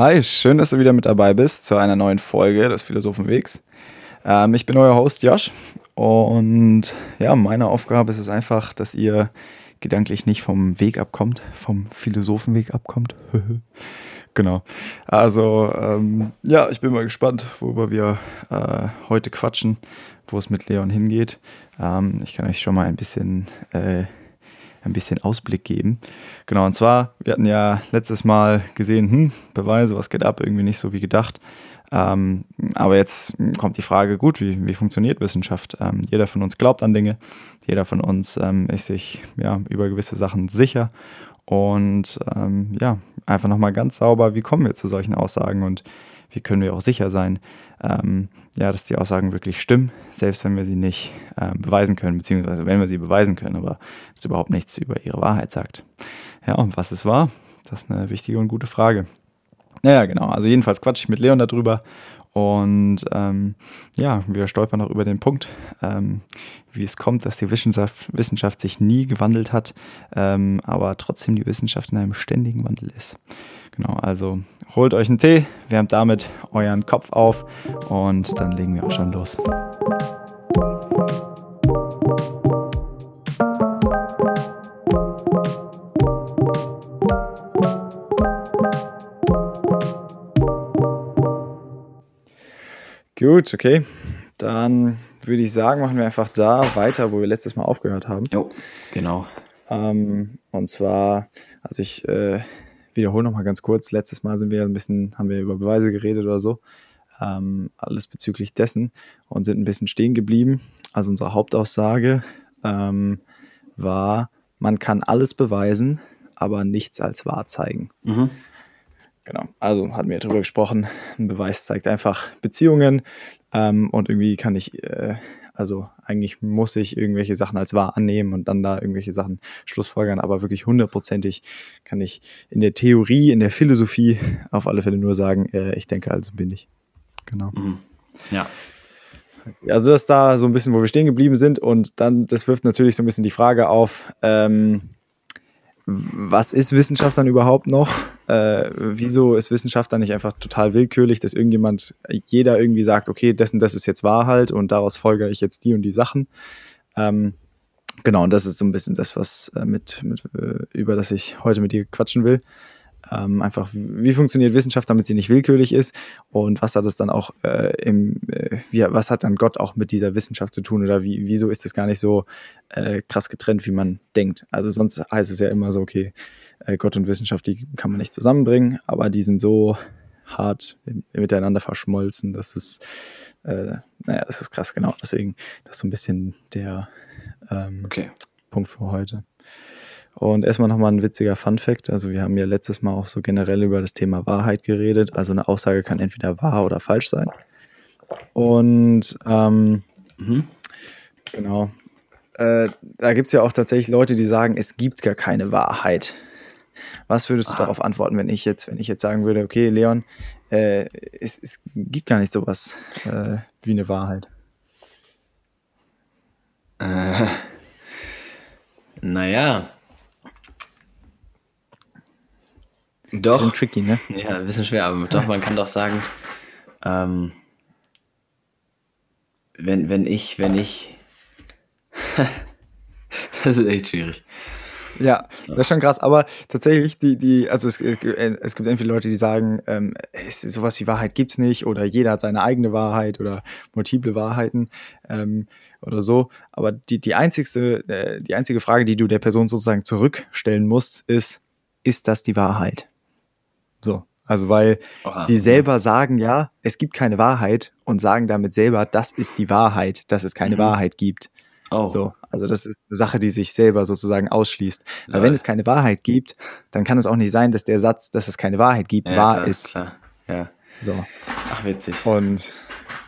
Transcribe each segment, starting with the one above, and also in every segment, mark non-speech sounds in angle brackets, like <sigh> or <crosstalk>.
Hi, schön, dass du wieder mit dabei bist zu einer neuen Folge des Philosophenwegs. Ähm, ich bin euer Host Josh und ja, meine Aufgabe ist es einfach, dass ihr gedanklich nicht vom Weg abkommt, vom Philosophenweg abkommt. <laughs> genau. Also ähm, ja, ich bin mal gespannt, worüber wir äh, heute quatschen, wo es mit Leon hingeht. Ähm, ich kann euch schon mal ein bisschen äh, ein bisschen Ausblick geben. Genau, und zwar, wir hatten ja letztes Mal gesehen, hm, Beweise, was geht ab, irgendwie nicht so wie gedacht. Ähm, aber jetzt kommt die Frage, gut, wie, wie funktioniert Wissenschaft? Ähm, jeder von uns glaubt an Dinge, jeder von uns ähm, ist sich ja, über gewisse Sachen sicher. Und ähm, ja, einfach nochmal ganz sauber, wie kommen wir zu solchen Aussagen und wie können wir auch sicher sein, ähm, ja, dass die Aussagen wirklich stimmen, selbst wenn wir sie nicht ähm, beweisen können, beziehungsweise wenn wir sie beweisen können, aber das überhaupt nichts über ihre Wahrheit sagt. Ja, und was es war, das ist eine wichtige und gute Frage. Naja, genau. Also jedenfalls quatsche ich mit Leon darüber und ähm, ja, wir stolpern auch über den Punkt, ähm, wie es kommt, dass die Wissenschaft, Wissenschaft sich nie gewandelt hat, ähm, aber trotzdem die Wissenschaft in einem ständigen Wandel ist. Genau, also holt euch einen Tee, wärmt damit euren Kopf auf und dann legen wir auch schon los. Gut, okay. Dann würde ich sagen, machen wir einfach da weiter, wo wir letztes Mal aufgehört haben. Jo, genau. Ähm, und zwar, also ich äh, wiederhole nochmal ganz kurz, letztes Mal sind wir ein bisschen, haben wir über Beweise geredet oder so. Ähm, alles bezüglich dessen und sind ein bisschen stehen geblieben. Also unsere Hauptaussage ähm, war, man kann alles beweisen, aber nichts als wahr zeigen. Mhm. Genau, also hatten wir darüber gesprochen. Ein Beweis zeigt einfach Beziehungen ähm, und irgendwie kann ich, äh, also eigentlich muss ich irgendwelche Sachen als wahr annehmen und dann da irgendwelche Sachen schlussfolgern, aber wirklich hundertprozentig kann ich in der Theorie, in der Philosophie auf alle Fälle nur sagen, äh, ich denke, also bin ich. Genau. Mhm. Ja. Also das ist da so ein bisschen, wo wir stehen geblieben sind und dann, das wirft natürlich so ein bisschen die Frage auf, ähm, was ist Wissenschaft dann überhaupt noch? Äh, wieso ist Wissenschaft dann nicht einfach total willkürlich, dass irgendjemand, jeder irgendwie sagt, okay, dessen, das ist jetzt wahr halt und daraus folge ich jetzt die und die Sachen. Ähm, genau, und das ist so ein bisschen das, was äh, mit, mit äh, über das ich heute mit dir quatschen will. Ähm, einfach, wie funktioniert Wissenschaft, damit sie nicht willkürlich ist und was hat es dann auch äh, im, äh, wie, was hat dann Gott auch mit dieser Wissenschaft zu tun oder wie, wieso ist es gar nicht so äh, krass getrennt, wie man denkt? Also sonst heißt es ja immer so, okay, Gott und Wissenschaft, die kann man nicht zusammenbringen, aber die sind so hart miteinander verschmolzen, dass es, äh, naja, das ist krass, genau. Deswegen, das ist so ein bisschen der ähm, okay. Punkt für heute. Und erstmal nochmal ein witziger Fun Fact. Also wir haben ja letztes Mal auch so generell über das Thema Wahrheit geredet. Also eine Aussage kann entweder wahr oder falsch sein. Und ähm, mhm. genau. Äh, da gibt es ja auch tatsächlich Leute, die sagen, es gibt gar keine Wahrheit. Was würdest du ah. darauf antworten, wenn ich jetzt, wenn ich jetzt sagen würde, okay, Leon, äh, es, es, gibt gar nicht sowas äh, wie eine Wahrheit? Äh, naja, Doch. Bisschen tricky, ne? Ja, ein bisschen schwer, aber doch, man kann doch sagen, ähm, wenn, wenn ich, wenn ich. <laughs> das ist echt schwierig. Ja, das ist schon krass, aber tatsächlich, die, die, also es, es gibt entweder Leute, die sagen, ähm, es, sowas wie Wahrheit gibt es nicht oder jeder hat seine eigene Wahrheit oder multiple Wahrheiten ähm, oder so. Aber die, die, einzigste, äh, die einzige Frage, die du der Person sozusagen zurückstellen musst, ist, ist das die Wahrheit? So. Also, weil Oha. sie selber sagen, ja, es gibt keine Wahrheit und sagen damit selber, das ist die Wahrheit, dass es keine mhm. Wahrheit gibt. Oh. So. Also, das ist eine Sache, die sich selber sozusagen ausschließt. Weil wenn es keine Wahrheit gibt, dann kann es auch nicht sein, dass der Satz, dass es keine Wahrheit gibt, ja, wahr klar, ist. Klar. Ja. So. Ach, witzig. Und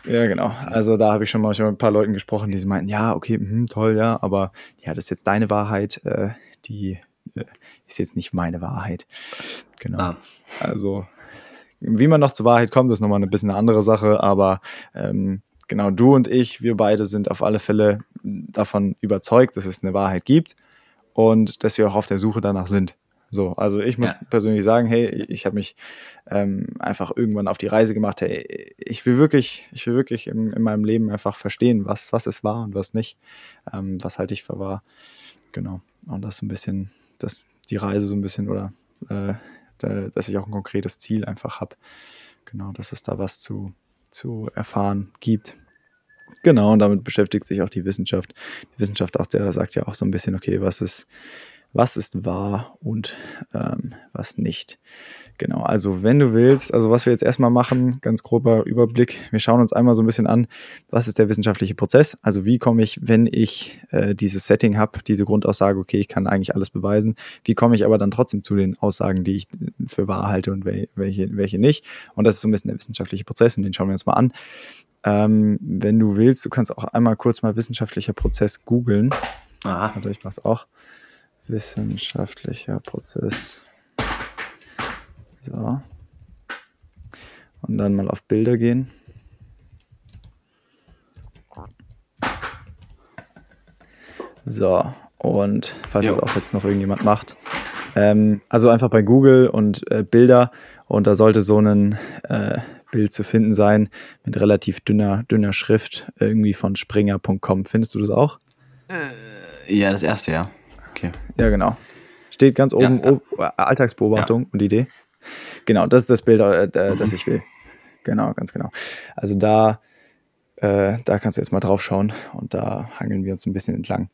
ja, genau. Also da habe ich schon mal mit ein paar Leuten gesprochen, die meinten, ja, okay, mh, toll, ja, aber ja, das ist jetzt deine Wahrheit, äh, die äh, ist jetzt nicht meine Wahrheit. Genau. Ah. Also, wie man noch zur Wahrheit kommt, ist nochmal ein bisschen eine andere Sache, aber ähm, genau, du und ich, wir beide sind auf alle Fälle davon überzeugt, dass es eine Wahrheit gibt und dass wir auch auf der Suche danach sind. So, also ich muss ja. persönlich sagen, hey, ich habe mich ähm, einfach irgendwann auf die Reise gemacht, hey, ich will wirklich, ich will wirklich in, in meinem Leben einfach verstehen, was, was es war und was nicht, ähm, was halte ich für wahr. Genau. Und das ein bisschen, dass die Reise so ein bisschen oder äh, da, dass ich auch ein konkretes Ziel einfach habe. Genau, dass es da was zu, zu erfahren gibt. Genau, und damit beschäftigt sich auch die Wissenschaft. Die Wissenschaft auch, der sagt ja auch so ein bisschen, okay, was ist, was ist wahr und ähm, was nicht. Genau, also wenn du willst, also was wir jetzt erstmal machen, ganz grober Überblick, wir schauen uns einmal so ein bisschen an, was ist der wissenschaftliche Prozess, also wie komme ich, wenn ich äh, dieses Setting habe, diese Grundaussage, okay, ich kann eigentlich alles beweisen, wie komme ich aber dann trotzdem zu den Aussagen, die ich für wahr halte und welche, welche nicht. Und das ist so ein bisschen der wissenschaftliche Prozess und den schauen wir uns mal an. Ähm, wenn du willst, du kannst auch einmal kurz mal wissenschaftlicher Prozess googeln. Ah. Warte, ich mach's auch. Wissenschaftlicher Prozess. So. Und dann mal auf Bilder gehen. So, und falls jo. das auch jetzt noch irgendjemand macht. Ähm, also einfach bei Google und äh, Bilder und da sollte so ein äh, Bild zu finden sein mit relativ dünner, dünner Schrift, irgendwie von springer.com. Findest du das auch? Äh, ja, das erste, ja. Okay. Ja, genau. Steht ganz oben ja, ja. Alltagsbeobachtung ja. und Idee. Genau, das ist das Bild, äh, äh, das ich will. Genau, ganz genau. Also da, äh, da kannst du jetzt mal drauf schauen und da hangeln wir uns ein bisschen entlang.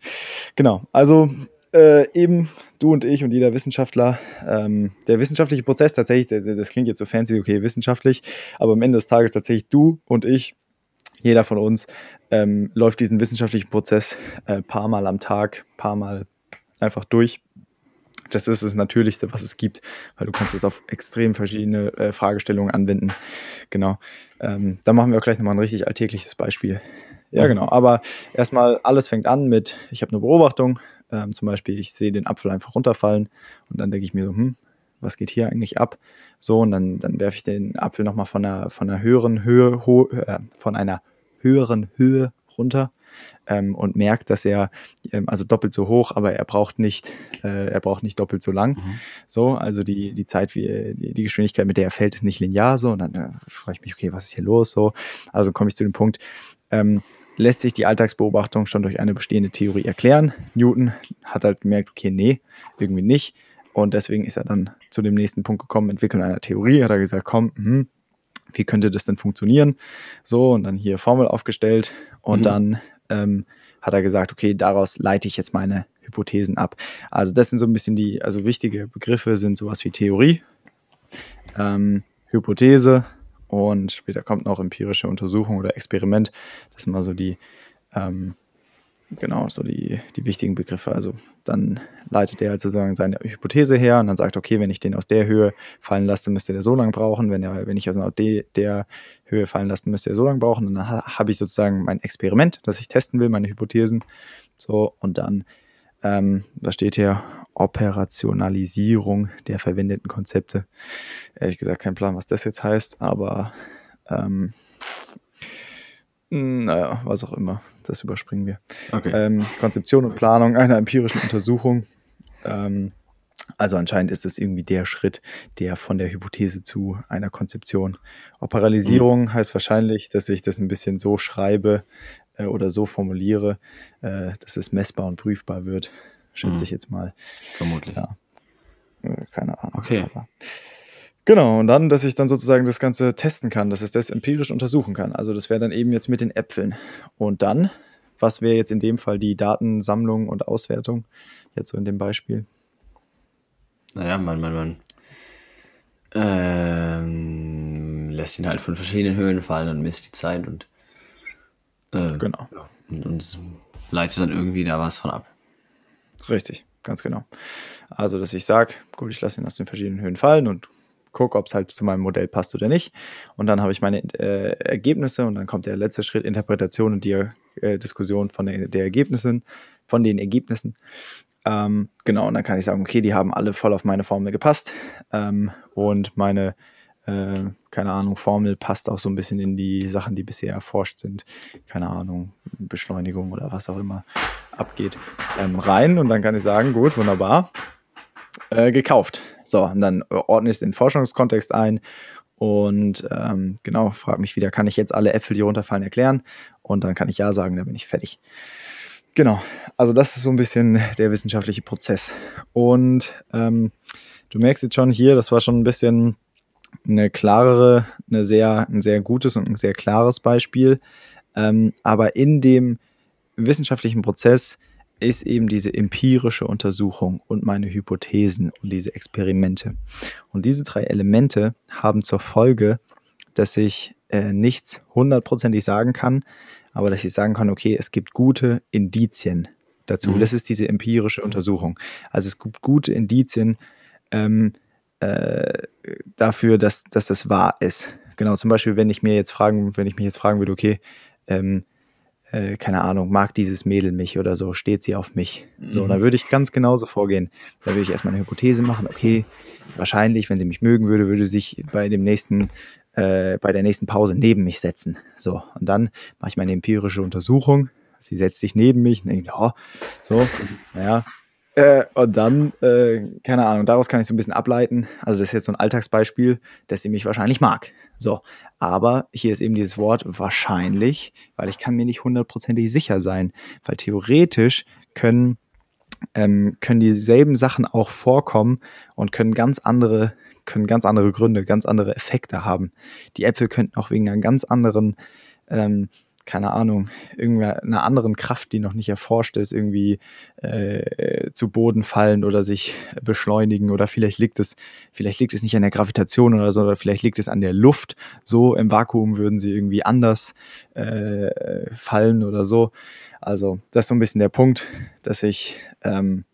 Genau, also äh, eben du und ich und jeder Wissenschaftler, ähm, der wissenschaftliche Prozess tatsächlich, das klingt jetzt so fancy, okay, wissenschaftlich, aber am Ende des Tages tatsächlich du und ich, jeder von uns, ähm, läuft diesen wissenschaftlichen Prozess äh, paar Mal am Tag, paar Mal einfach durch das ist das Natürlichste, was es gibt, weil du kannst es auf extrem verschiedene äh, Fragestellungen anwenden. Genau. Ähm, da machen wir auch gleich nochmal ein richtig alltägliches Beispiel. Ja, genau. Aber erstmal, alles fängt an mit, ich habe eine Beobachtung. Ähm, zum Beispiel, ich sehe den Apfel einfach runterfallen und dann denke ich mir so, hm, was geht hier eigentlich ab? So, und dann, dann werfe ich den Apfel nochmal von einer, von einer höheren Höhe, ho, äh, von einer höheren Höhe runter ähm, und merkt, dass er ähm, also doppelt so hoch, aber er braucht nicht, äh, er braucht nicht doppelt so lang. Mhm. So, also die, die Zeit, wie die, die, Geschwindigkeit, mit der er fällt, ist nicht linear so. Und dann äh, frage ich mich, okay, was ist hier los? So, also komme ich zu dem Punkt. Ähm, lässt sich die Alltagsbeobachtung schon durch eine bestehende Theorie erklären. Newton hat halt gemerkt, okay, nee, irgendwie nicht. Und deswegen ist er dann zu dem nächsten Punkt gekommen, entwickeln einer Theorie, hat er gesagt, komm, hm, wie könnte das denn funktionieren? So, und dann hier Formel aufgestellt und mhm. dann ähm, hat er gesagt, okay, daraus leite ich jetzt meine Hypothesen ab. Also das sind so ein bisschen die, also wichtige Begriffe sind sowas wie Theorie, ähm, Hypothese und später kommt noch empirische Untersuchung oder Experiment. Das sind mal so die ähm, Genau, so die, die wichtigen Begriffe. Also dann leitet er halt sozusagen seine Hypothese her und dann sagt, okay, wenn ich den aus der Höhe fallen lasse, müsste der so lange brauchen. Wenn, er, wenn ich aus der, der Höhe fallen lasse, müsste er so lange brauchen. Und dann ha, habe ich sozusagen mein Experiment, das ich testen will, meine Hypothesen. So, und dann, ähm, was steht hier? Operationalisierung der verwendeten Konzepte. Ehrlich gesagt, kein Plan, was das jetzt heißt, aber ähm, hm, naja, was auch immer. Das überspringen wir. Okay. Ähm, Konzeption und Planung einer empirischen Untersuchung. Ähm, also anscheinend ist es irgendwie der Schritt, der von der Hypothese zu einer Konzeption. Operalisierung mhm. heißt wahrscheinlich, dass ich das ein bisschen so schreibe äh, oder so formuliere, äh, dass es messbar und prüfbar wird. Schätze mhm. ich jetzt mal. Vermutlich. Ja. Äh, keine Ahnung. Okay. Aber Genau, und dann, dass ich dann sozusagen das Ganze testen kann, dass ich das empirisch untersuchen kann. Also das wäre dann eben jetzt mit den Äpfeln. Und dann, was wäre jetzt in dem Fall die Datensammlung und Auswertung, jetzt so in dem Beispiel? Naja, man, man, man ähm, lässt ihn halt von verschiedenen Höhen fallen und misst die Zeit und, äh, genau. und, und leitet dann irgendwie da was von ab. Richtig, ganz genau. Also, dass ich sage, gut, ich lasse ihn aus den verschiedenen Höhen fallen und gucke, ob es halt zu meinem Modell passt oder nicht. Und dann habe ich meine äh, Ergebnisse und dann kommt der letzte Schritt, Interpretation und die äh, Diskussion von der, der Ergebnissen, von den Ergebnissen. Ähm, genau, und dann kann ich sagen, okay, die haben alle voll auf meine Formel gepasst. Ähm, und meine, äh, keine Ahnung, Formel passt auch so ein bisschen in die Sachen, die bisher erforscht sind, keine Ahnung, Beschleunigung oder was auch immer abgeht, ähm, rein und dann kann ich sagen, gut, wunderbar, äh, gekauft. So, und dann ordne ich es in den Forschungskontext ein und ähm, genau, frage mich wieder, kann ich jetzt alle Äpfel, die runterfallen, erklären? Und dann kann ich ja sagen, dann bin ich fertig. Genau, also das ist so ein bisschen der wissenschaftliche Prozess. Und ähm, du merkst jetzt schon hier, das war schon ein bisschen eine klarere, eine sehr, ein sehr gutes und ein sehr klares Beispiel. Ähm, aber in dem wissenschaftlichen Prozess ist eben diese empirische Untersuchung und meine Hypothesen und diese Experimente. Und diese drei Elemente haben zur Folge, dass ich äh, nichts hundertprozentig sagen kann, aber dass ich sagen kann, okay, es gibt gute Indizien dazu. Mhm. Das ist diese empirische Untersuchung. Also es gibt gute Indizien ähm, äh, dafür, dass, dass das wahr ist. Genau, zum Beispiel, wenn ich mir jetzt fragen, wenn ich mich jetzt fragen würde, okay, ähm, äh, keine Ahnung, mag dieses Mädel mich oder so, steht sie auf mich. Mhm. So, dann würde ich ganz genauso vorgehen. Da würde ich erstmal eine Hypothese machen, okay, wahrscheinlich, wenn sie mich mögen würde, würde sie sich bei dem nächsten, äh, bei der nächsten Pause neben mich setzen. So, und dann mache ich meine empirische Untersuchung. Sie setzt sich neben mich und denkt, oh, so, naja, äh, und dann, äh, keine Ahnung, daraus kann ich so ein bisschen ableiten. Also, das ist jetzt so ein Alltagsbeispiel, dass sie mich wahrscheinlich mag. So, aber hier ist eben dieses Wort wahrscheinlich, weil ich kann mir nicht hundertprozentig sicher sein. Weil theoretisch können, ähm, können dieselben Sachen auch vorkommen und können ganz andere, können ganz andere Gründe, ganz andere Effekte haben. Die Äpfel könnten auch wegen einer ganz anderen ähm, keine Ahnung, irgendeiner anderen Kraft, die noch nicht erforscht ist, irgendwie äh, zu Boden fallen oder sich beschleunigen oder vielleicht liegt es, vielleicht liegt es nicht an der Gravitation oder so, oder vielleicht liegt es an der Luft. So im Vakuum würden sie irgendwie anders äh, fallen oder so. Also das ist so ein bisschen der Punkt, dass ich, ähm,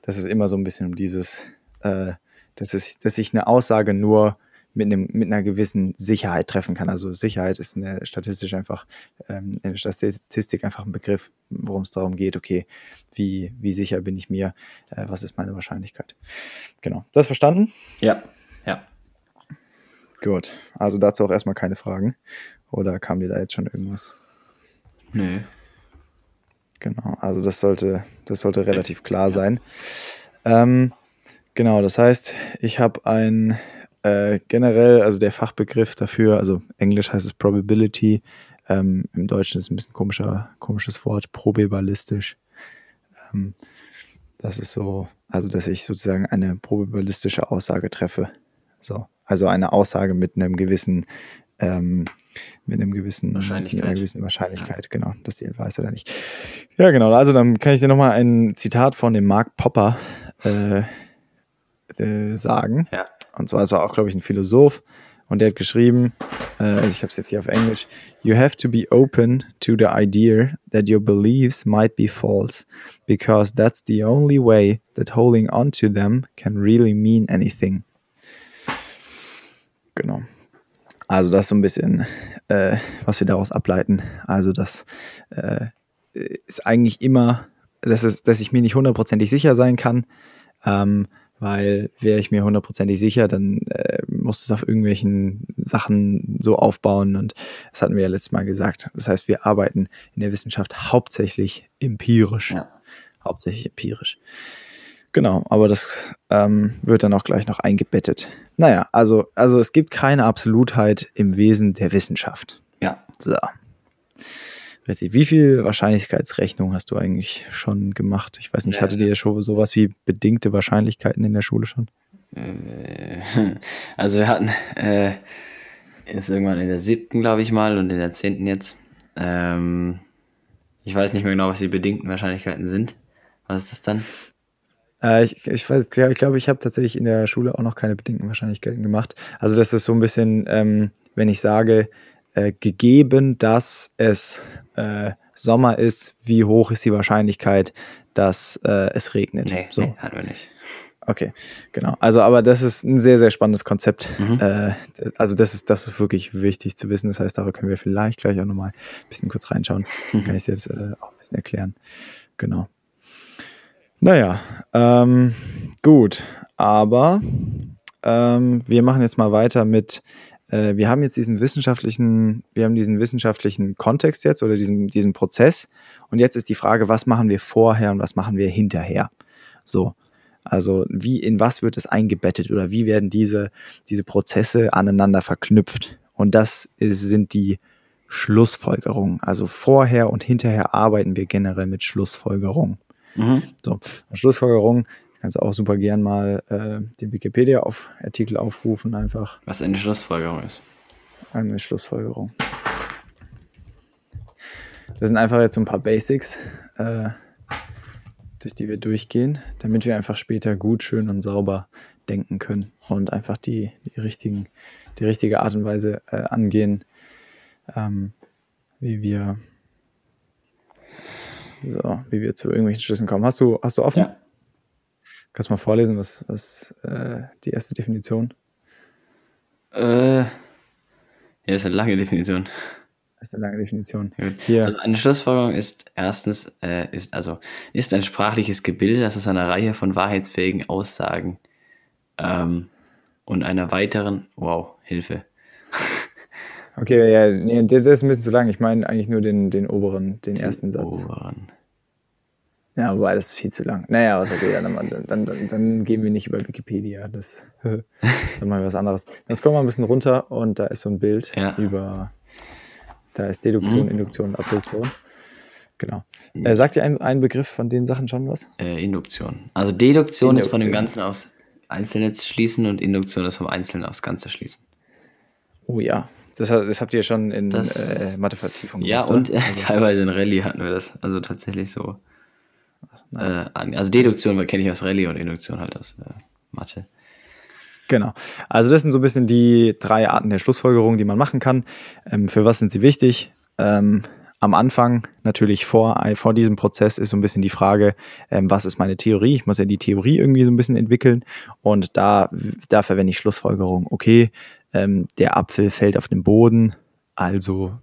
dass es immer so ein bisschen um dieses, äh, dass, es, dass ich eine Aussage nur mit, einem, mit einer gewissen Sicherheit treffen kann. Also Sicherheit ist eine statistisch einfach, ähm, in der Statistik einfach ein Begriff, worum es darum geht, okay, wie, wie sicher bin ich mir, äh, was ist meine Wahrscheinlichkeit. Genau. Das verstanden? Ja, ja. Gut. Also dazu auch erstmal keine Fragen. Oder kam dir da jetzt schon irgendwas? Nö. Genau, also das sollte, das sollte relativ klar sein. Ähm, genau, das heißt, ich habe ein äh, generell, also der Fachbegriff dafür, also Englisch heißt es Probability, ähm, im Deutschen ist es ein bisschen komischer, komisches Wort, probabilistisch. Ähm, das ist so, also dass ich sozusagen eine probabilistische Aussage treffe. So, also eine Aussage mit einem gewissen, ähm, mit einem gewissen, Wahrscheinlichkeit. Mit einer gewissen Wahrscheinlichkeit, ja. genau, dass die weiß oder nicht. Ja, genau. Also dann kann ich dir nochmal ein Zitat von dem Mark Popper äh, äh, sagen. Ja. Und zwar, es war auch, glaube ich, ein Philosoph. Und der hat geschrieben, äh, also ich habe es jetzt hier auf Englisch, You have to be open to the idea that your beliefs might be false, because that's the only way that holding on to them can really mean anything. Genau. Also das ist so ein bisschen, äh, was wir daraus ableiten. Also das äh, ist eigentlich immer, dass, es, dass ich mir nicht hundertprozentig sicher sein kann, ähm, weil wäre ich mir hundertprozentig sicher, dann äh, muss es auf irgendwelchen Sachen so aufbauen und das hatten wir ja letztes Mal gesagt. Das heißt, wir arbeiten in der Wissenschaft hauptsächlich empirisch. Ja. Hauptsächlich empirisch. Genau, aber das ähm, wird dann auch gleich noch eingebettet. Naja, also, also es gibt keine Absolutheit im Wesen der Wissenschaft. Ja. So. Richtig. Wie viel Wahrscheinlichkeitsrechnung hast du eigentlich schon gemacht? Ich weiß nicht, hattet ihr schon sowas wie bedingte Wahrscheinlichkeiten in der Schule schon? Äh, also wir hatten äh, ist irgendwann in der siebten, glaube ich mal, und in der zehnten jetzt. Ähm, ich weiß nicht mehr genau, was die bedingten Wahrscheinlichkeiten sind. Was ist das dann? Äh, ich, ich weiß, ich glaube, ich habe tatsächlich in der Schule auch noch keine bedingten Wahrscheinlichkeiten gemacht. Also das ist so ein bisschen, ähm, wenn ich sage, äh, gegeben, dass es äh, Sommer ist, wie hoch ist die Wahrscheinlichkeit, dass äh, es regnet? Nee, so. nee, hatten wir nicht. Okay, genau. Also, aber das ist ein sehr, sehr spannendes Konzept. Mhm. Äh, also, das ist, das ist wirklich wichtig zu wissen. Das heißt, darüber können wir vielleicht gleich auch nochmal ein bisschen kurz reinschauen. Mhm. <laughs> Kann ich dir jetzt äh, auch ein bisschen erklären. Genau. Naja, ähm, gut. Aber ähm, wir machen jetzt mal weiter mit äh, wir haben jetzt diesen wissenschaftlichen, wir haben diesen wissenschaftlichen Kontext jetzt oder diesen, diesen Prozess und jetzt ist die Frage, was machen wir vorher und was machen wir hinterher? So. Also wie, in was wird es eingebettet oder wie werden diese, diese Prozesse aneinander verknüpft? Und das ist, sind die Schlussfolgerungen. Also vorher und hinterher arbeiten wir generell mit Schlussfolgerungen. Mhm. So, Schlussfolgerungen kannst du auch super gern mal äh, den Wikipedia-Artikel auf, aufrufen, einfach. Was eine Schlussfolgerung ist. Eine Schlussfolgerung. Das sind einfach jetzt so ein paar Basics, äh, durch die wir durchgehen, damit wir einfach später gut, schön und sauber denken können und einfach die, die, richtigen, die richtige Art und Weise äh, angehen, ähm, wie wir so, wie wir zu irgendwelchen Schlüssen kommen. Hast du, hast du offen? Ja. Kannst du mal vorlesen, was, was äh, die erste Definition? Äh, ja, ist eine lange Definition. Das ist eine lange Definition. Hier. Also eine Schlussfolgerung ist erstens, äh, ist also ist ein sprachliches Gebilde, das aus einer Reihe von wahrheitsfähigen Aussagen ähm, und einer weiteren, wow, Hilfe. okay, ja, nee, das ist ein bisschen zu lang. Ich meine eigentlich nur den, den oberen, den, den ersten Satz. Oberen. Ja, wobei das ist viel zu lang. Naja, was okay, dann, dann, dann, dann gehen wir nicht über Wikipedia. Das, <laughs> dann machen wir was anderes. Dann scrollen wir ein bisschen runter und da ist so ein Bild ja. über, da ist Deduktion, mhm. Induktion und Abduktion. Genau. Mhm. Äh, sagt dir ein, ein Begriff von den Sachen schon was? Äh, Induktion. Also Deduktion, Induktion ist von dem Ganzen aufs Einzelne schließen und Induktion ist vom Einzelnen aufs Ganze schließen. Oh ja, das, das, habt ihr schon in das, äh, Mathevertiefung Ja, und äh, also. teilweise in Rallye hatten wir das. Also tatsächlich so. Nice. Äh, also Deduktion kenne ich aus Rallye und Induktion halt aus äh, Mathe. Genau. Also das sind so ein bisschen die drei Arten der Schlussfolgerung, die man machen kann. Ähm, für was sind sie wichtig? Ähm, am Anfang, natürlich vor, vor diesem Prozess, ist so ein bisschen die Frage, ähm, was ist meine Theorie? Ich muss ja die Theorie irgendwie so ein bisschen entwickeln. Und da, da verwende ich Schlussfolgerung. Okay, ähm, der Apfel fällt auf den Boden, also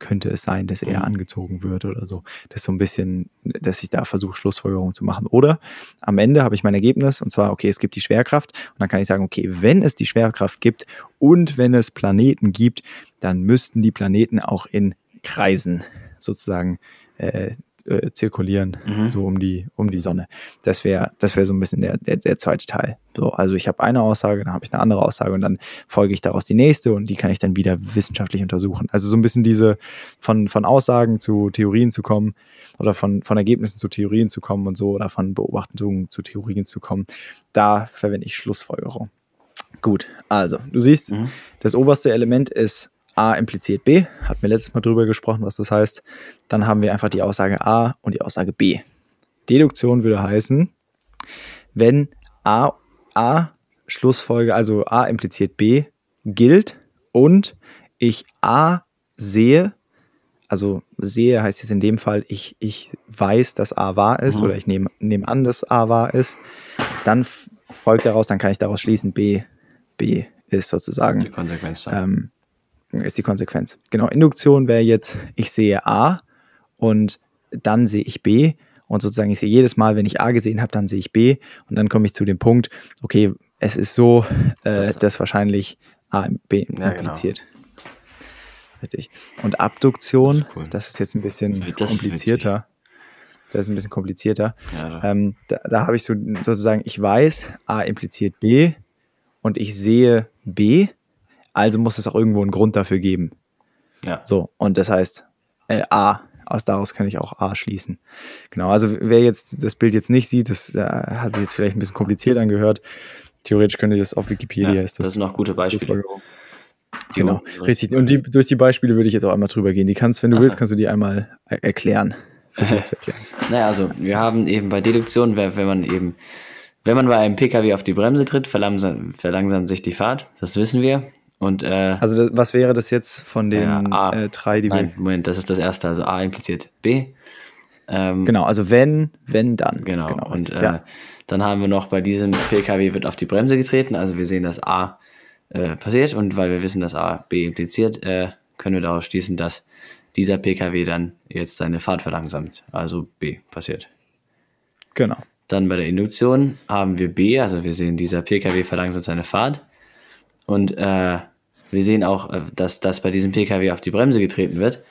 könnte es sein, dass er mhm. angezogen wird oder so. Das ist so ein bisschen, dass ich da versuche, Schlussfolgerungen zu machen. Oder am Ende habe ich mein Ergebnis und zwar, okay, es gibt die Schwerkraft und dann kann ich sagen, okay, wenn es die Schwerkraft gibt und wenn es Planeten gibt, dann müssten die Planeten auch in Kreisen sozusagen äh, äh, zirkulieren, mhm. so um die, um die Sonne. Das wäre das wäre so ein bisschen der, der, der zweite Teil. So, also ich habe eine Aussage, dann habe ich eine andere Aussage und dann folge ich daraus die nächste und die kann ich dann wieder wissenschaftlich untersuchen. Also so ein bisschen diese von, von Aussagen zu Theorien zu kommen oder von, von Ergebnissen zu Theorien zu kommen und so oder von Beobachtungen zu Theorien zu kommen. Da verwende ich Schlussfolgerung. Gut, also du siehst, mhm. das oberste Element ist A impliziert B, hatten wir letztes Mal drüber gesprochen, was das heißt. Dann haben wir einfach die Aussage A und die Aussage B. Deduktion würde heißen, wenn A, A Schlussfolge, also A impliziert B, gilt und ich A sehe, also sehe heißt jetzt in dem Fall, ich, ich weiß, dass A wahr ist mhm. oder ich nehme, nehme an, dass A wahr ist, dann folgt daraus, dann kann ich daraus schließen, B, B ist sozusagen. Die Konsequenz. Ähm, ist die Konsequenz. Genau, Induktion wäre jetzt, ich sehe A und dann sehe ich B und sozusagen ich sehe jedes Mal, wenn ich A gesehen habe, dann sehe ich B und dann komme ich zu dem Punkt, okay, es ist so, äh, das, dass wahrscheinlich A B ja, genau. impliziert. Richtig. Und Abduktion, das ist, cool. das ist jetzt ein bisschen das komplizierter. Das ist ein bisschen komplizierter. Ja, ähm, da, da habe ich so sozusagen, ich weiß, A impliziert B und ich sehe B also muss es auch irgendwo einen Grund dafür geben. Ja. So, und das heißt, äh, A, aus daraus kann ich auch A schließen. Genau, also wer jetzt das Bild jetzt nicht sieht, das äh, hat sich jetzt vielleicht ein bisschen kompliziert angehört. Theoretisch könnte ich das auf Wikipedia ja, ist das. Das sind noch gute Beispiele. Genau, richtig. Und die, durch die Beispiele würde ich jetzt auch einmal drüber gehen. Die kannst, wenn du Ach willst, kannst du die einmal erklären. Versuchen <laughs> zu erklären. Naja, also wir haben eben bei Deduktion, wenn man eben, wenn man bei einem Pkw auf die Bremse tritt, verlangsamt, verlangsamt sich die Fahrt. Das wissen wir. Und, äh, also das, was wäre das jetzt von den äh, äh, drei, die nein, wir... Moment, das ist das erste. Also A impliziert B. Ähm, genau, also wenn, wenn, dann. Genau, genau und äh, ja. dann haben wir noch bei diesem PKW wird auf die Bremse getreten. Also wir sehen, dass A äh, passiert und weil wir wissen, dass A B impliziert, äh, können wir daraus schließen, dass dieser PKW dann jetzt seine Fahrt verlangsamt. Also B passiert. Genau. Dann bei der Induktion haben wir B, also wir sehen, dieser PKW verlangsamt seine Fahrt. Und äh, wir sehen auch, äh, dass, dass bei diesem Pkw auf die Bremse getreten wird.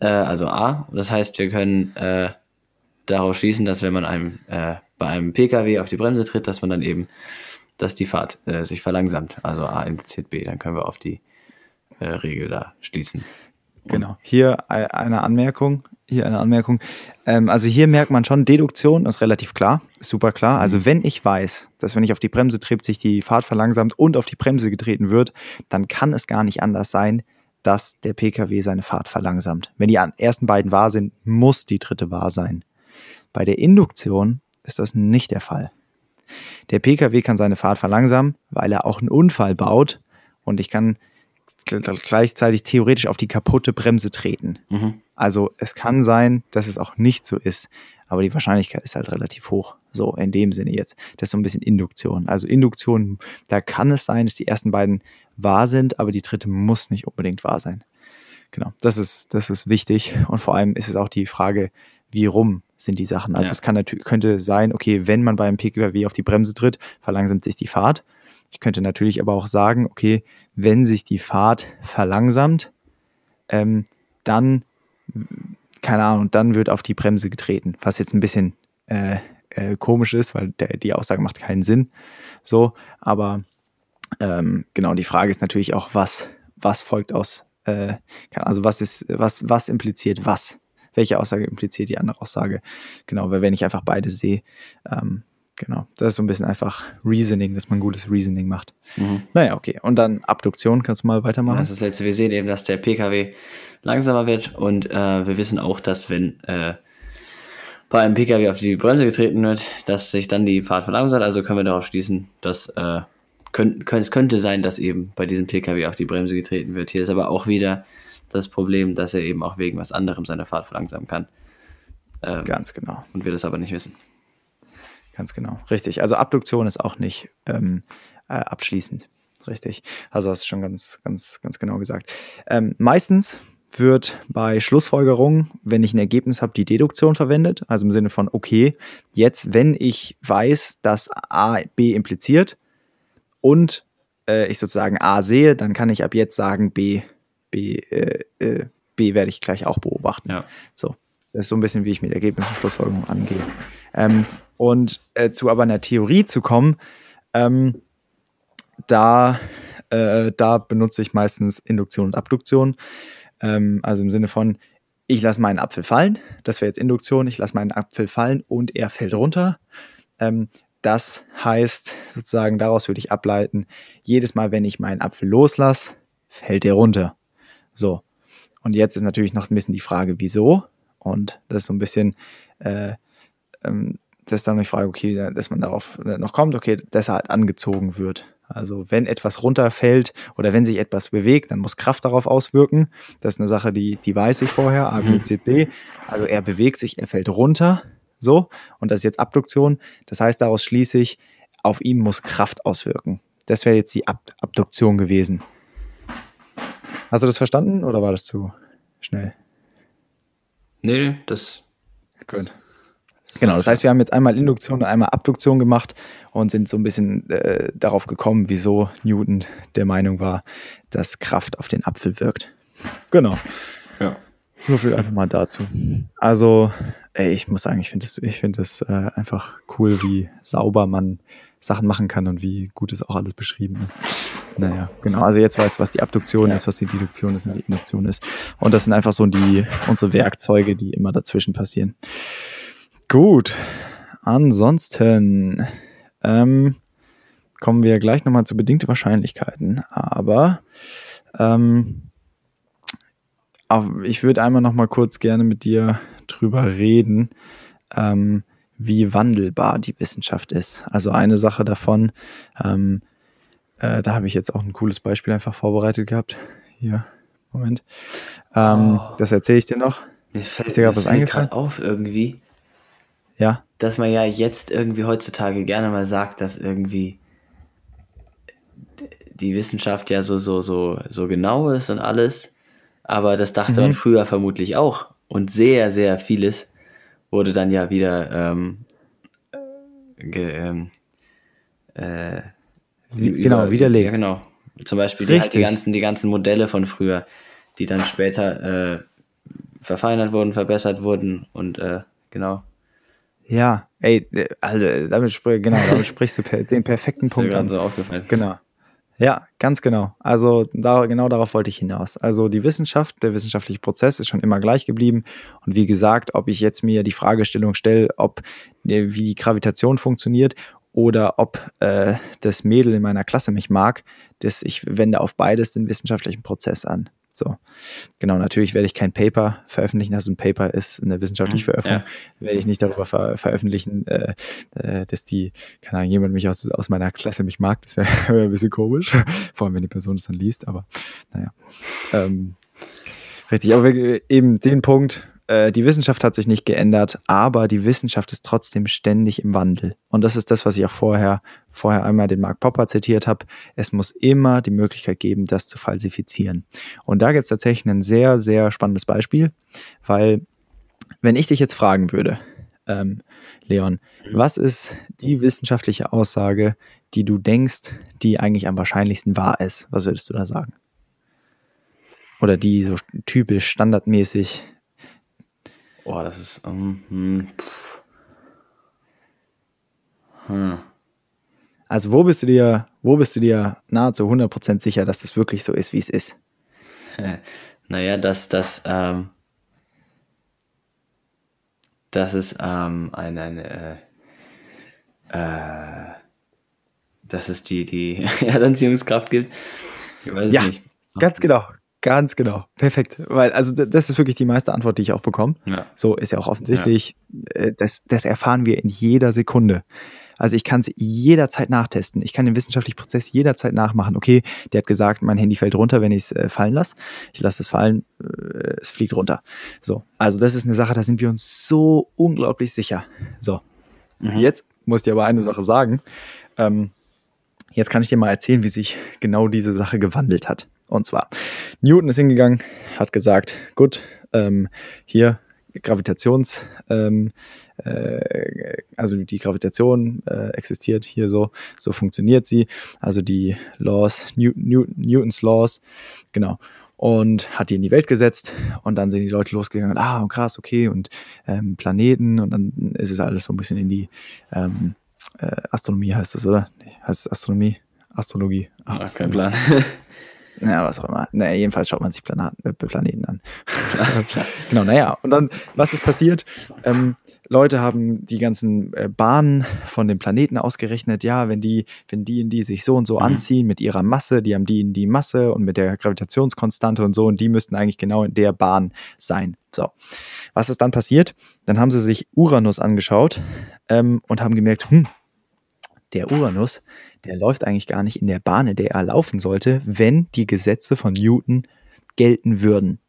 Äh, also A. Das heißt, wir können äh, darauf schließen, dass wenn man einem, äh, bei einem Pkw auf die Bremse tritt, dass man dann eben, dass die Fahrt äh, sich verlangsamt. Also A impliziert B. Dann können wir auf die äh, Regel da schließen. Genau. Hier eine Anmerkung. Hier eine Anmerkung. Ähm, also hier merkt man schon, Deduktion ist relativ klar, ist super klar. Also wenn ich weiß, dass wenn ich auf die Bremse tritt, sich die Fahrt verlangsamt und auf die Bremse getreten wird, dann kann es gar nicht anders sein, dass der Pkw seine Fahrt verlangsamt. Wenn die ersten beiden wahr sind, muss die dritte wahr sein. Bei der Induktion ist das nicht der Fall. Der Pkw kann seine Fahrt verlangsamen, weil er auch einen Unfall baut und ich kann gleichzeitig theoretisch auf die kaputte Bremse treten. Mhm. Also es kann sein, dass es auch nicht so ist, aber die Wahrscheinlichkeit ist halt relativ hoch. So in dem Sinne jetzt. Das ist so ein bisschen Induktion. Also Induktion, da kann es sein, dass die ersten beiden wahr sind, aber die dritte muss nicht unbedingt wahr sein. Genau, das ist, das ist wichtig. Und vor allem ist es auch die Frage, wie rum sind die Sachen. Also ja. es kann natürlich, könnte sein, okay, wenn man beim PKW auf die Bremse tritt, verlangsamt sich die Fahrt. Ich könnte natürlich aber auch sagen, okay, wenn sich die Fahrt verlangsamt, ähm, dann, keine Ahnung, dann wird auf die Bremse getreten, was jetzt ein bisschen äh, äh, komisch ist, weil der, die Aussage macht keinen Sinn. So, aber ähm, genau, die Frage ist natürlich auch, was, was folgt aus, äh, also was ist, was, was impliziert was? Welche Aussage impliziert die andere Aussage? Genau, weil wenn ich einfach beide sehe, ähm, das ist so ein bisschen einfach Reasoning, dass man gutes Reasoning macht. Mhm. Naja, okay. Und dann Abduktion, kannst du mal weitermachen? Das ist das letzte. Wir sehen eben, dass der PKW langsamer wird und äh, wir wissen auch, dass wenn äh, bei einem PKW auf die Bremse getreten wird, dass sich dann die Fahrt verlangsamt. Also können wir darauf schließen, dass äh, könnt, könnt, es könnte sein, dass eben bei diesem PKW auf die Bremse getreten wird. Hier ist aber auch wieder das Problem, dass er eben auch wegen was anderem seine Fahrt verlangsamen kann. Ähm, Ganz genau. Und wir das aber nicht wissen. Ganz genau. Richtig. Also Abduktion ist auch nicht ähm, äh, abschließend. Richtig. Also hast du schon ganz, ganz, ganz genau gesagt. Ähm, meistens wird bei Schlussfolgerungen, wenn ich ein Ergebnis habe, die Deduktion verwendet. Also im Sinne von, okay, jetzt, wenn ich weiß, dass A B impliziert und äh, ich sozusagen A sehe, dann kann ich ab jetzt sagen, B, B, äh, äh, B werde ich gleich auch beobachten. Ja. So. Das ist so ein bisschen, wie ich mit Ergebnissen und Schlussfolgerungen angehe. Ähm, und äh, zu aber einer Theorie zu kommen, ähm, da, äh, da benutze ich meistens Induktion und Abduktion. Ähm, also im Sinne von, ich lasse meinen Apfel fallen, das wäre jetzt Induktion, ich lasse meinen Apfel fallen und er fällt runter. Ähm, das heißt sozusagen, daraus würde ich ableiten, jedes Mal, wenn ich meinen Apfel loslasse, fällt er runter. So. Und jetzt ist natürlich noch ein bisschen die Frage, wieso? Und das ist so ein bisschen, äh, ähm, das ist dann die Frage, okay, dass man darauf noch kommt, okay, dass er halt angezogen wird. Also wenn etwas runterfällt oder wenn sich etwas bewegt, dann muss Kraft darauf auswirken. Das ist eine Sache, die, die weiß ich vorher, A, B, C, B. Also er bewegt sich, er fällt runter, so. Und das ist jetzt Abduktion. Das heißt, daraus schließe ich, auf ihm muss Kraft auswirken. Das wäre jetzt die Ab Abduktion gewesen. Hast du das verstanden oder war das zu schnell? Nee, das. Gut. Genau, das heißt, wir haben jetzt einmal Induktion und einmal Abduktion gemacht und sind so ein bisschen äh, darauf gekommen, wieso Newton der Meinung war, dass Kraft auf den Apfel wirkt. Genau. Ja. So viel einfach mal dazu. Also, ey, ich muss sagen, ich finde es ich find das, äh, einfach cool, wie sauber man Sachen machen kann und wie gut es auch alles beschrieben ist. Naja, genau. Also jetzt weißt du, was die Abduktion ja. ist, was die Deduktion ist und die Induktion ist. Und das sind einfach so die, unsere Werkzeuge, die immer dazwischen passieren. Gut. Ansonsten ähm, kommen wir gleich nochmal zu bedingte Wahrscheinlichkeiten. Aber ähm, ich würde einmal nochmal kurz gerne mit dir drüber reden, ähm, wie wandelbar die Wissenschaft ist. Also eine Sache davon, ähm, äh, da habe ich jetzt auch ein cooles Beispiel einfach vorbereitet gehabt. Hier, Moment. Ähm, oh. Das erzähle ich dir noch. Mir fällt, ist dir gerade was eingefallen? auf irgendwie. Ja. Dass man ja jetzt irgendwie heutzutage gerne mal sagt, dass irgendwie die Wissenschaft ja so, so, so, so genau ist und alles. Aber das dachte mhm. man früher vermutlich auch. Und sehr, sehr vieles wurde dann ja wieder ähm, ge, ähm, äh, Wie, genau, widerlegt. Ja, genau. Zum Beispiel die, halt die, ganzen, die ganzen Modelle von früher, die dann später äh, verfeinert wurden, verbessert wurden und äh, genau. Ja, ey, also damit, genau, damit sprichst du per, den perfekten Punkt an. so aufgefallen. Genau. Ja, ganz genau. Also da, genau darauf wollte ich hinaus. Also die Wissenschaft, der wissenschaftliche Prozess ist schon immer gleich geblieben. Und wie gesagt, ob ich jetzt mir die Fragestellung stelle, ob äh, wie die Gravitation funktioniert oder ob äh, das Mädel in meiner Klasse mich mag, das ich wende auf beides den wissenschaftlichen Prozess an. So, genau, natürlich werde ich kein Paper veröffentlichen. Also ein Paper ist eine wissenschaftliche mhm, Veröffentlichung. Ja. Werde ich nicht darüber ver veröffentlichen, äh, äh, dass die, keine Ahnung, jemand mich aus, aus meiner Klasse mich mag. Das wäre <laughs> wär ein bisschen komisch. Vor allem, wenn die Person es dann liest, aber naja. Ähm, richtig, aber eben den Punkt, äh, die Wissenschaft hat sich nicht geändert, aber die Wissenschaft ist trotzdem ständig im Wandel. Und das ist das, was ich auch vorher, vorher einmal den Mark Popper zitiert habe. Es muss immer die Möglichkeit geben, das zu falsifizieren. Und da gibt es tatsächlich ein sehr, sehr spannendes Beispiel, weil wenn ich dich jetzt fragen würde, ähm, Leon, mhm. was ist die wissenschaftliche Aussage, die du denkst, die eigentlich am wahrscheinlichsten wahr ist? Was würdest du da sagen? Oder die so typisch standardmäßig Boah, das ist. Um, hm, hm. Also wo bist du dir, wo bist du dir nahezu 100% sicher, dass das wirklich so ist, wie es ist? <laughs> naja, dass das, ähm, dass es ähm, eine, eine äh, dass es die, die <laughs> Erdanziehungskraft gibt. Ich weiß ja, nicht. Ganz genau, Ganz genau. Perfekt. Weil, also das ist wirklich die meiste Antwort, die ich auch bekomme. Ja. So ist ja auch offensichtlich. Ja. Äh, das, das erfahren wir in jeder Sekunde. Also ich kann es jederzeit nachtesten. Ich kann den wissenschaftlichen Prozess jederzeit nachmachen. Okay, der hat gesagt, mein Handy fällt runter, wenn ich es äh, fallen lasse. Ich lasse es fallen, äh, es fliegt runter. So, also das ist eine Sache, da sind wir uns so unglaublich sicher. So, mhm. jetzt muss ich dir aber eine Sache sagen. Ähm, jetzt kann ich dir mal erzählen, wie sich genau diese Sache gewandelt hat. Und zwar, Newton ist hingegangen, hat gesagt, gut, ähm, hier Gravitations, ähm, äh, also die Gravitation äh, existiert hier so, so funktioniert sie. Also die Laws, Newton, Newton, Newtons Laws, genau. Und hat die in die Welt gesetzt und dann sind die Leute losgegangen, ah, und krass, okay, und ähm, Planeten und dann ist es alles so ein bisschen in die ähm, äh, Astronomie heißt es, oder? Nee, heißt es Astronomie? Astrologie? Ach, Ach kein Plan. <laughs> Ja, was auch immer. Naja, jedenfalls schaut man sich Planaten, äh, Planeten an. <laughs> genau, naja. Und dann, was ist passiert? Ähm, Leute haben die ganzen äh, Bahnen von den Planeten ausgerechnet. Ja, wenn die, wenn die in die sich so und so mhm. anziehen mit ihrer Masse, die haben die in die Masse und mit der Gravitationskonstante und so und die müssten eigentlich genau in der Bahn sein. So. Was ist dann passiert? Dann haben sie sich Uranus angeschaut ähm, und haben gemerkt, hm, der Uranus, der läuft eigentlich gar nicht in der Bahn, in der er laufen sollte, wenn die Gesetze von Newton gelten würden.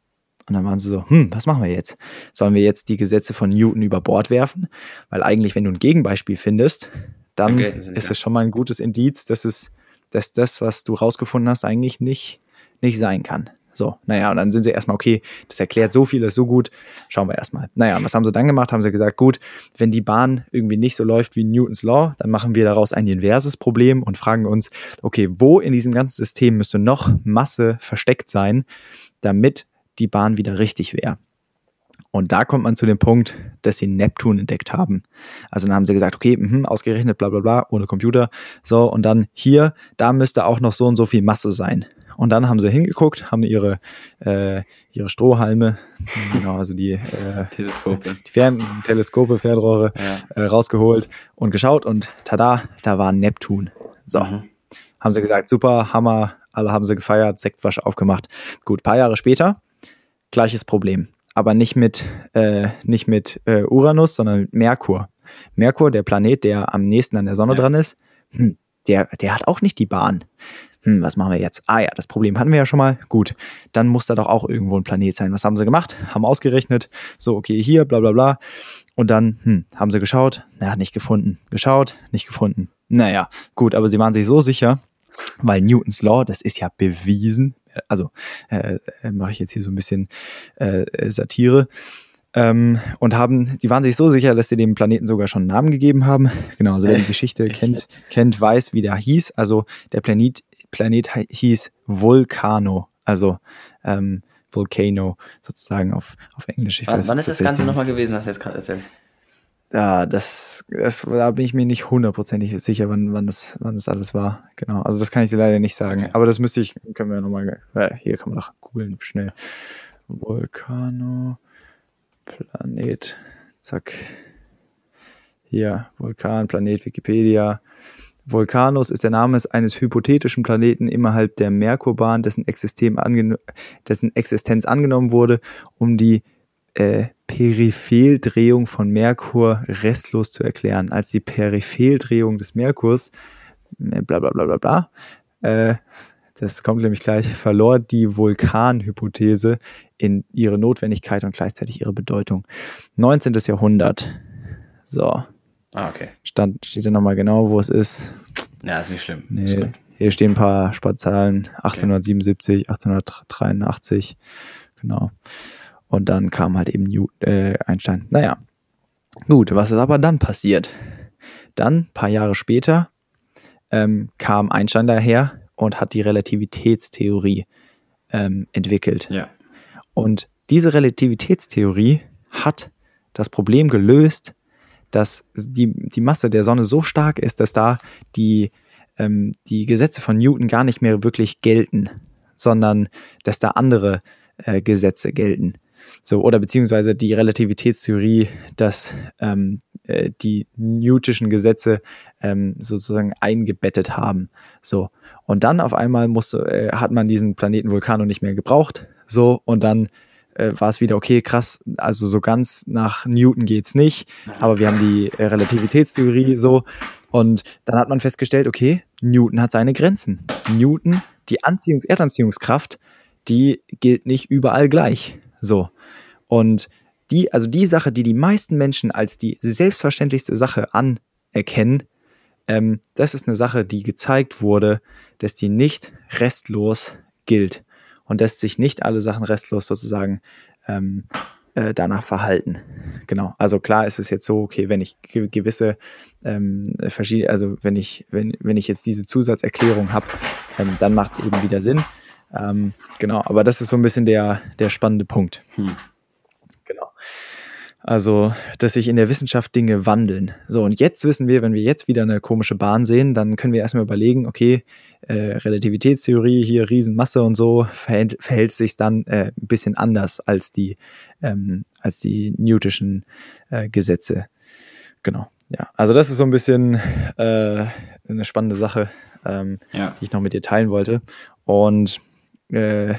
Und dann waren sie so, hm, was machen wir jetzt? Sollen wir jetzt die Gesetze von Newton über Bord werfen? Weil eigentlich, wenn du ein Gegenbeispiel findest, dann okay, ist es schon mal ein gutes Indiz, dass es, dass das, was du rausgefunden hast, eigentlich nicht, nicht sein kann. So, naja, und dann sind sie erstmal, okay, das erklärt so viel, ist so gut, schauen wir erstmal. Naja, was haben sie dann gemacht? Haben sie gesagt, gut, wenn die Bahn irgendwie nicht so läuft wie Newtons Law, dann machen wir daraus ein inverses Problem und fragen uns, okay, wo in diesem ganzen System müsste noch Masse versteckt sein, damit die Bahn wieder richtig wäre? Und da kommt man zu dem Punkt, dass sie Neptun entdeckt haben. Also dann haben sie gesagt, okay, mh, ausgerechnet, bla bla bla, ohne Computer. So, und dann hier, da müsste auch noch so und so viel Masse sein. Und dann haben sie hingeguckt, haben ihre, äh, ihre Strohhalme, <laughs> genau, also die äh, Teleskope, die Fern Teleskope, Fernrohre ja. äh, rausgeholt und geschaut und tada, da war Neptun. So, mhm. haben sie gesagt, super, Hammer, alle haben sie gefeiert, Sektwasch aufgemacht. Gut, paar Jahre später, gleiches Problem, aber nicht mit, äh, nicht mit äh, Uranus, sondern mit Merkur. Merkur, der Planet, der am nächsten an der Sonne ja. dran ist, hm, der, der hat auch nicht die Bahn hm, was machen wir jetzt? Ah ja, das Problem hatten wir ja schon mal. Gut, dann muss da doch auch irgendwo ein Planet sein. Was haben sie gemacht? Haben ausgerechnet, so, okay, hier, bla bla bla. Und dann hm, haben sie geschaut, naja, nicht gefunden. Geschaut, nicht gefunden. Naja, gut, aber sie waren sich so sicher, weil Newtons Law, das ist ja bewiesen, also äh, äh mache ich jetzt hier so ein bisschen äh, Satire, ähm, und haben, die waren sich so sicher, dass sie dem Planeten sogar schon einen Namen gegeben haben. Genau, also wer die Geschichte kennt, kennt, weiß, wie der hieß. Also der Planet, Planet hieß Vulcano, also ähm, Volcano sozusagen auf, auf Englisch. Ich wann, weiß, wann ist das Ganze nochmal gewesen, was du jetzt gerade erzählst? Ja, das, das, da bin ich mir nicht hundertprozentig sicher, wann, wann, das, wann das alles war. Genau. Also das kann ich dir leider nicht sagen. Okay. Aber das müsste ich, können wir nochmal, äh, hier kann man doch googeln, schnell. Vulcano, Planet, zack. Hier, Vulkan, Planet, Wikipedia. Vulcanus ist der Name eines hypothetischen Planeten innerhalb der Merkurbahn, dessen, dessen Existenz angenommen wurde, um die äh, Peripheldrehung von Merkur restlos zu erklären. Als die Peripheldrehung des Merkurs, äh, bla bla bla bla bla, äh, das kommt nämlich gleich, verlor die Vulkanhypothese in ihre Notwendigkeit und gleichzeitig ihre Bedeutung. 19. Jahrhundert. So. Ah, okay. Stand, steht ja nochmal genau, wo es ist. Ja, ist nicht schlimm. Nee, ist hier stehen ein paar Sportzahlen. 1877, okay. 1883. Genau. Und dann kam halt eben New, äh, Einstein. Naja, gut, was ist aber dann passiert? Dann, ein paar Jahre später, ähm, kam Einstein daher und hat die Relativitätstheorie ähm, entwickelt. Ja. Und diese Relativitätstheorie hat das Problem gelöst, dass die, die Masse der Sonne so stark ist, dass da die, ähm, die Gesetze von Newton gar nicht mehr wirklich gelten, sondern dass da andere äh, Gesetze gelten. So, oder beziehungsweise die Relativitätstheorie, dass ähm, äh, die Newtonschen Gesetze ähm, sozusagen eingebettet haben. So. Und dann auf einmal musste, äh, hat man diesen Planeten Vulkano nicht mehr gebraucht. So, und dann äh, war es wieder, okay, krass, also so ganz nach Newton geht's nicht, aber wir haben die äh, Relativitätstheorie so. Und dann hat man festgestellt, okay, Newton hat seine Grenzen. Newton, die Anziehungs Erdanziehungskraft, die gilt nicht überall gleich. So. Und die, also die Sache, die die meisten Menschen als die selbstverständlichste Sache anerkennen, ähm, das ist eine Sache, die gezeigt wurde, dass die nicht restlos gilt und dass sich nicht alle Sachen restlos sozusagen ähm, äh, danach verhalten. Genau. Also klar ist es jetzt so, okay, wenn ich gewisse ähm, verschiedene, also wenn ich, wenn, wenn ich jetzt diese Zusatzerklärung habe, ähm, dann macht es eben wieder Sinn. Ähm, genau, aber das ist so ein bisschen der, der spannende Punkt. Hm. Also, dass sich in der Wissenschaft Dinge wandeln. So, und jetzt wissen wir, wenn wir jetzt wieder eine komische Bahn sehen, dann können wir erstmal überlegen, okay, äh, Relativitätstheorie, hier Riesenmasse und so, verhält, verhält sich dann äh, ein bisschen anders als die, ähm, als die Newtonschen äh, Gesetze. Genau. Ja, also das ist so ein bisschen äh, eine spannende Sache, ähm, ja. die ich noch mit dir teilen wollte. Und äh,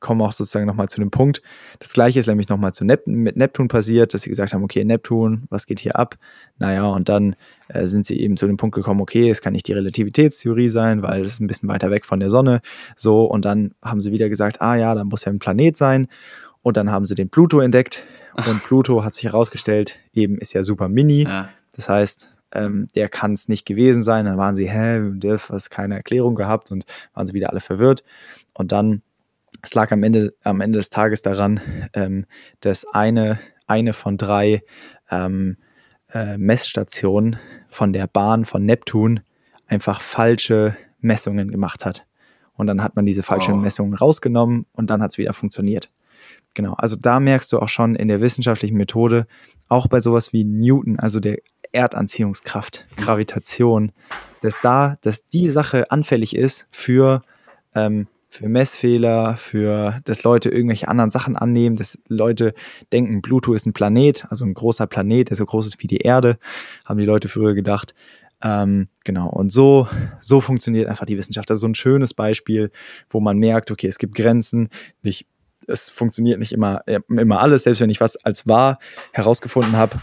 kommen auch sozusagen nochmal zu dem Punkt. Das gleiche ist nämlich nochmal zu Nep mit Neptun passiert, dass sie gesagt haben, okay, Neptun, was geht hier ab? Naja, und dann äh, sind sie eben zu dem Punkt gekommen, okay, es kann nicht die Relativitätstheorie sein, weil es ist ein bisschen weiter weg von der Sonne. So, und dann haben sie wieder gesagt, ah ja, da muss ja ein Planet sein. Und dann haben sie den Pluto entdeckt. Und Pluto hat sich herausgestellt, eben ist ja super mini. Ja. Das heißt, ähm, der kann es nicht gewesen sein. Dann waren sie, hä, Delph hat keine Erklärung gehabt und waren sie wieder alle verwirrt. Und dann es lag am Ende, am Ende des Tages daran, ähm, dass eine, eine von drei ähm, äh, Messstationen von der Bahn von Neptun einfach falsche Messungen gemacht hat. Und dann hat man diese falschen oh. Messungen rausgenommen und dann hat es wieder funktioniert. Genau, also da merkst du auch schon in der wissenschaftlichen Methode, auch bei sowas wie Newton, also der Erdanziehungskraft, Gravitation, dass da, dass die Sache anfällig ist für ähm, für Messfehler, für, dass Leute irgendwelche anderen Sachen annehmen, dass Leute denken, Pluto ist ein Planet, also ein großer Planet, der so groß ist wie die Erde, haben die Leute früher gedacht. Ähm, genau, und so, so funktioniert einfach die Wissenschaft. Das ist so ein schönes Beispiel, wo man merkt, okay, es gibt Grenzen, nicht, es funktioniert nicht immer, immer alles, selbst wenn ich was als wahr herausgefunden habe,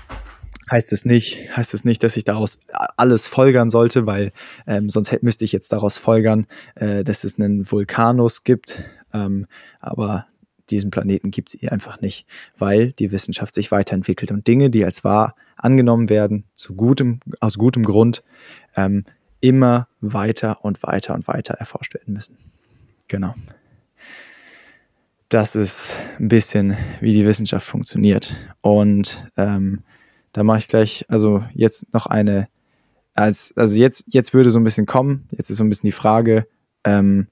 heißt es nicht, heißt es nicht, dass ich daraus alles folgern sollte, weil ähm, sonst hätte, müsste ich jetzt daraus folgern, äh, dass es einen Vulkanus gibt. Ähm, aber diesen Planeten gibt es eh einfach nicht, weil die Wissenschaft sich weiterentwickelt und Dinge, die als wahr angenommen werden, zu gutem, aus gutem Grund, ähm, immer weiter und weiter und weiter erforscht werden müssen. Genau. Das ist ein bisschen, wie die Wissenschaft funktioniert. Und ähm, da mache ich gleich, also jetzt noch eine, als, also jetzt, jetzt würde so ein bisschen kommen, jetzt ist so ein bisschen die Frage, ähm,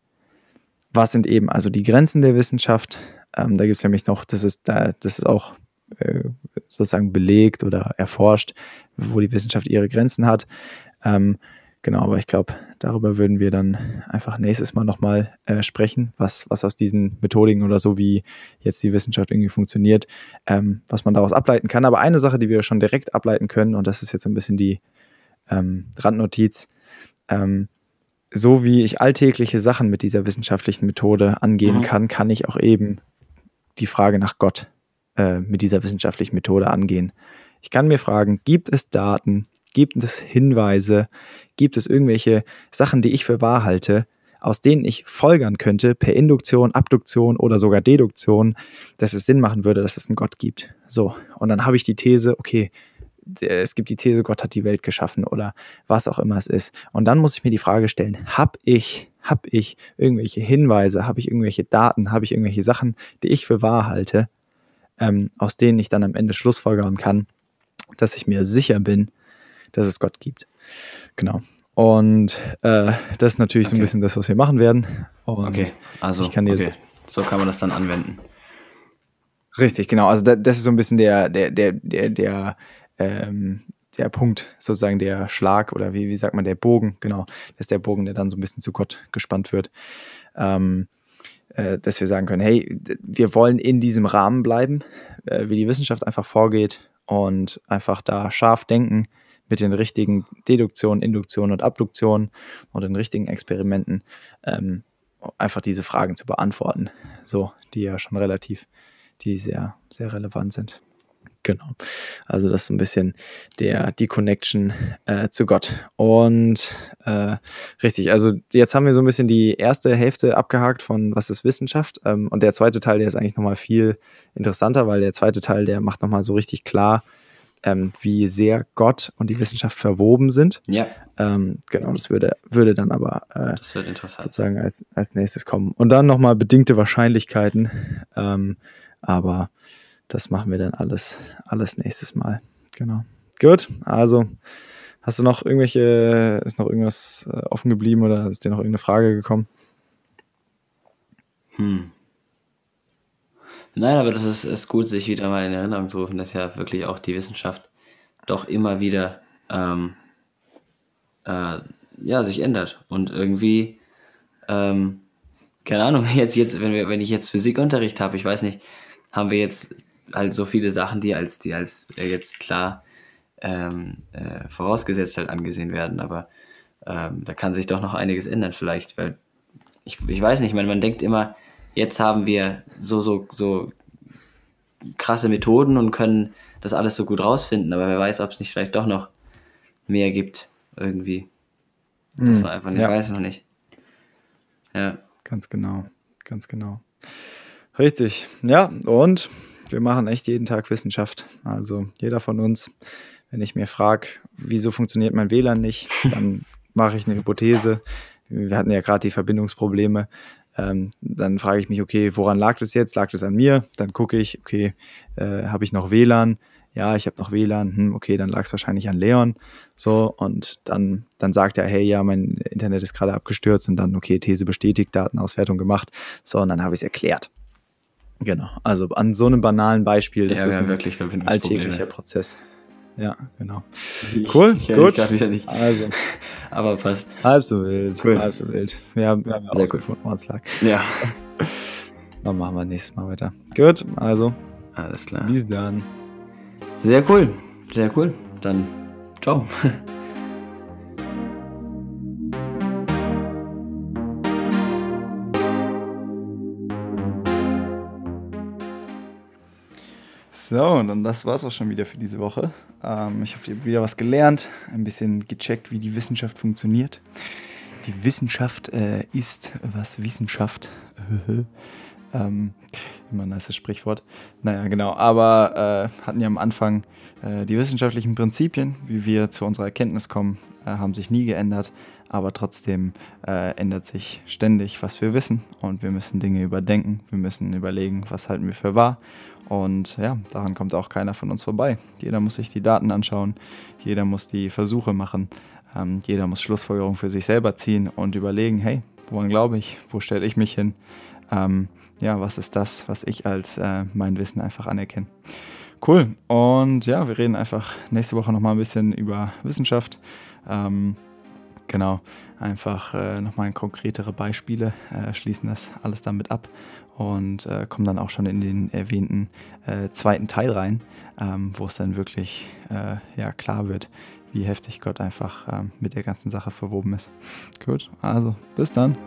was sind eben also die Grenzen der Wissenschaft? Ähm, da gibt es nämlich noch, das ist, da, das ist auch äh, sozusagen belegt oder erforscht, wo die Wissenschaft ihre Grenzen hat. Ähm, genau, aber ich glaube, darüber würden wir dann einfach nächstes Mal nochmal äh, sprechen, was, was aus diesen Methodiken oder so, wie jetzt die Wissenschaft irgendwie funktioniert, ähm, was man daraus ableiten kann. Aber eine Sache, die wir schon direkt ableiten können, und das ist jetzt so ein bisschen die ähm, Randnotiz, ähm, so wie ich alltägliche Sachen mit dieser wissenschaftlichen Methode angehen mhm. kann, kann ich auch eben die Frage nach Gott äh, mit dieser wissenschaftlichen Methode angehen. Ich kann mir fragen, gibt es Daten, gibt es Hinweise, gibt es irgendwelche Sachen, die ich für wahr halte, aus denen ich folgern könnte, per Induktion, Abduktion oder sogar Deduktion, dass es Sinn machen würde, dass es einen Gott gibt. So, und dann habe ich die These, okay, es gibt die These, Gott hat die Welt geschaffen oder was auch immer es ist. Und dann muss ich mir die Frage stellen, habe ich, hab ich irgendwelche Hinweise, habe ich irgendwelche Daten, habe ich irgendwelche Sachen, die ich für wahr halte, ähm, aus denen ich dann am Ende Schlussfolgern kann, dass ich mir sicher bin, dass es Gott gibt. Genau. Und äh, das ist natürlich okay. so ein bisschen das, was wir machen werden. Und okay, also ich kann dir okay. so kann man das dann anwenden. Richtig, genau. Also das ist so ein bisschen der, der, der, der, der ähm, der Punkt, sozusagen der Schlag oder wie, wie sagt man, der Bogen, genau, das ist der Bogen, der dann so ein bisschen zu Gott gespannt wird. Ähm, äh, dass wir sagen können, hey, wir wollen in diesem Rahmen bleiben, äh, wie die Wissenschaft einfach vorgeht und einfach da scharf denken mit den richtigen Deduktionen, Induktionen und Abduktionen und den richtigen Experimenten, ähm, einfach diese Fragen zu beantworten, so, die ja schon relativ, die sehr, sehr relevant sind. Genau. Also das ist so ein bisschen der, die Connection äh, zu Gott. Und äh, richtig, also jetzt haben wir so ein bisschen die erste Hälfte abgehakt von was ist Wissenschaft. Ähm, und der zweite Teil, der ist eigentlich nochmal viel interessanter, weil der zweite Teil, der macht nochmal so richtig klar, ähm, wie sehr Gott und die Wissenschaft verwoben sind. Ja. Ähm, genau, das würde, würde dann aber äh, sozusagen als, als nächstes kommen. Und dann nochmal bedingte Wahrscheinlichkeiten. Ähm, aber das machen wir dann alles, alles nächstes Mal. Genau. Gut, also hast du noch irgendwelche, ist noch irgendwas äh, offen geblieben oder ist dir noch irgendeine Frage gekommen? Hm. Nein, aber das ist, ist gut, sich wieder mal in Erinnerung zu rufen, dass ja wirklich auch die Wissenschaft doch immer wieder ähm, äh, ja, sich ändert. Und irgendwie ähm, keine Ahnung, <laughs> jetzt, jetzt, wenn wir, wenn ich jetzt Physikunterricht habe, ich weiß nicht, haben wir jetzt halt so viele Sachen, die als, die als äh, jetzt klar ähm, äh, vorausgesetzt halt angesehen werden, aber ähm, da kann sich doch noch einiges ändern vielleicht, weil ich, ich weiß nicht, man, man denkt immer, jetzt haben wir so, so, so krasse Methoden und können das alles so gut rausfinden, aber wer weiß, ob es nicht vielleicht doch noch mehr gibt irgendwie. Das hm, war einfach nicht, ja. weiß noch nicht. Ja. Ganz genau, ganz genau. Richtig. Ja, und wir machen echt jeden Tag Wissenschaft. Also jeder von uns, wenn ich mir frage, wieso funktioniert mein WLAN nicht, dann mache ich eine Hypothese. Wir hatten ja gerade die Verbindungsprobleme. Ähm, dann frage ich mich, okay, woran lag das jetzt? Lag das an mir? Dann gucke ich, okay, äh, habe ich noch WLAN? Ja, ich habe noch WLAN. Hm, okay, dann lag es wahrscheinlich an Leon. So, und dann, dann sagt er, hey, ja, mein Internet ist gerade abgestürzt und dann, okay, These bestätigt, Datenauswertung gemacht. So, und dann habe ich es erklärt. Genau, also an so einem banalen Beispiel, das ja, ist ein wirklich alltäglicher Prozess. Ja, genau. Ich, cool, ich gut. Also, <laughs> aber passt. Halb so wild, cool. halb so wild. Wir haben, wir haben ja ausgefunden, woran es lag. Ja. <laughs> Dann machen wir nächstes Mal weiter. Gut, also. Alles klar. Bis dann. Sehr cool, sehr cool. Dann ciao. <laughs> So, und dann das war es auch schon wieder für diese Woche. Ähm, ich habt wieder was gelernt, ein bisschen gecheckt, wie die Wissenschaft funktioniert. Die Wissenschaft äh, ist, was Wissenschaft. <laughs> ähm, immer ein nice Sprichwort. Naja, genau. Aber äh, hatten ja am Anfang äh, die wissenschaftlichen Prinzipien, wie wir zu unserer Erkenntnis kommen, äh, haben sich nie geändert. Aber trotzdem äh, ändert sich ständig, was wir wissen. Und wir müssen Dinge überdenken. Wir müssen überlegen, was halten wir für wahr und ja, daran kommt auch keiner von uns vorbei. Jeder muss sich die Daten anschauen, jeder muss die Versuche machen, ähm, jeder muss Schlussfolgerungen für sich selber ziehen und überlegen, hey, woran glaube ich, wo stelle ich mich hin, ähm, ja, was ist das, was ich als äh, mein Wissen einfach anerkenne. Cool. Und ja, wir reden einfach nächste Woche nochmal ein bisschen über Wissenschaft. Ähm, genau, einfach äh, nochmal konkretere Beispiele, äh, schließen das alles damit ab und äh, kommen dann auch schon in den erwähnten äh, zweiten Teil rein, ähm, wo es dann wirklich äh, ja, klar wird, wie heftig Gott einfach ähm, mit der ganzen Sache verwoben ist. Gut, also bis dann.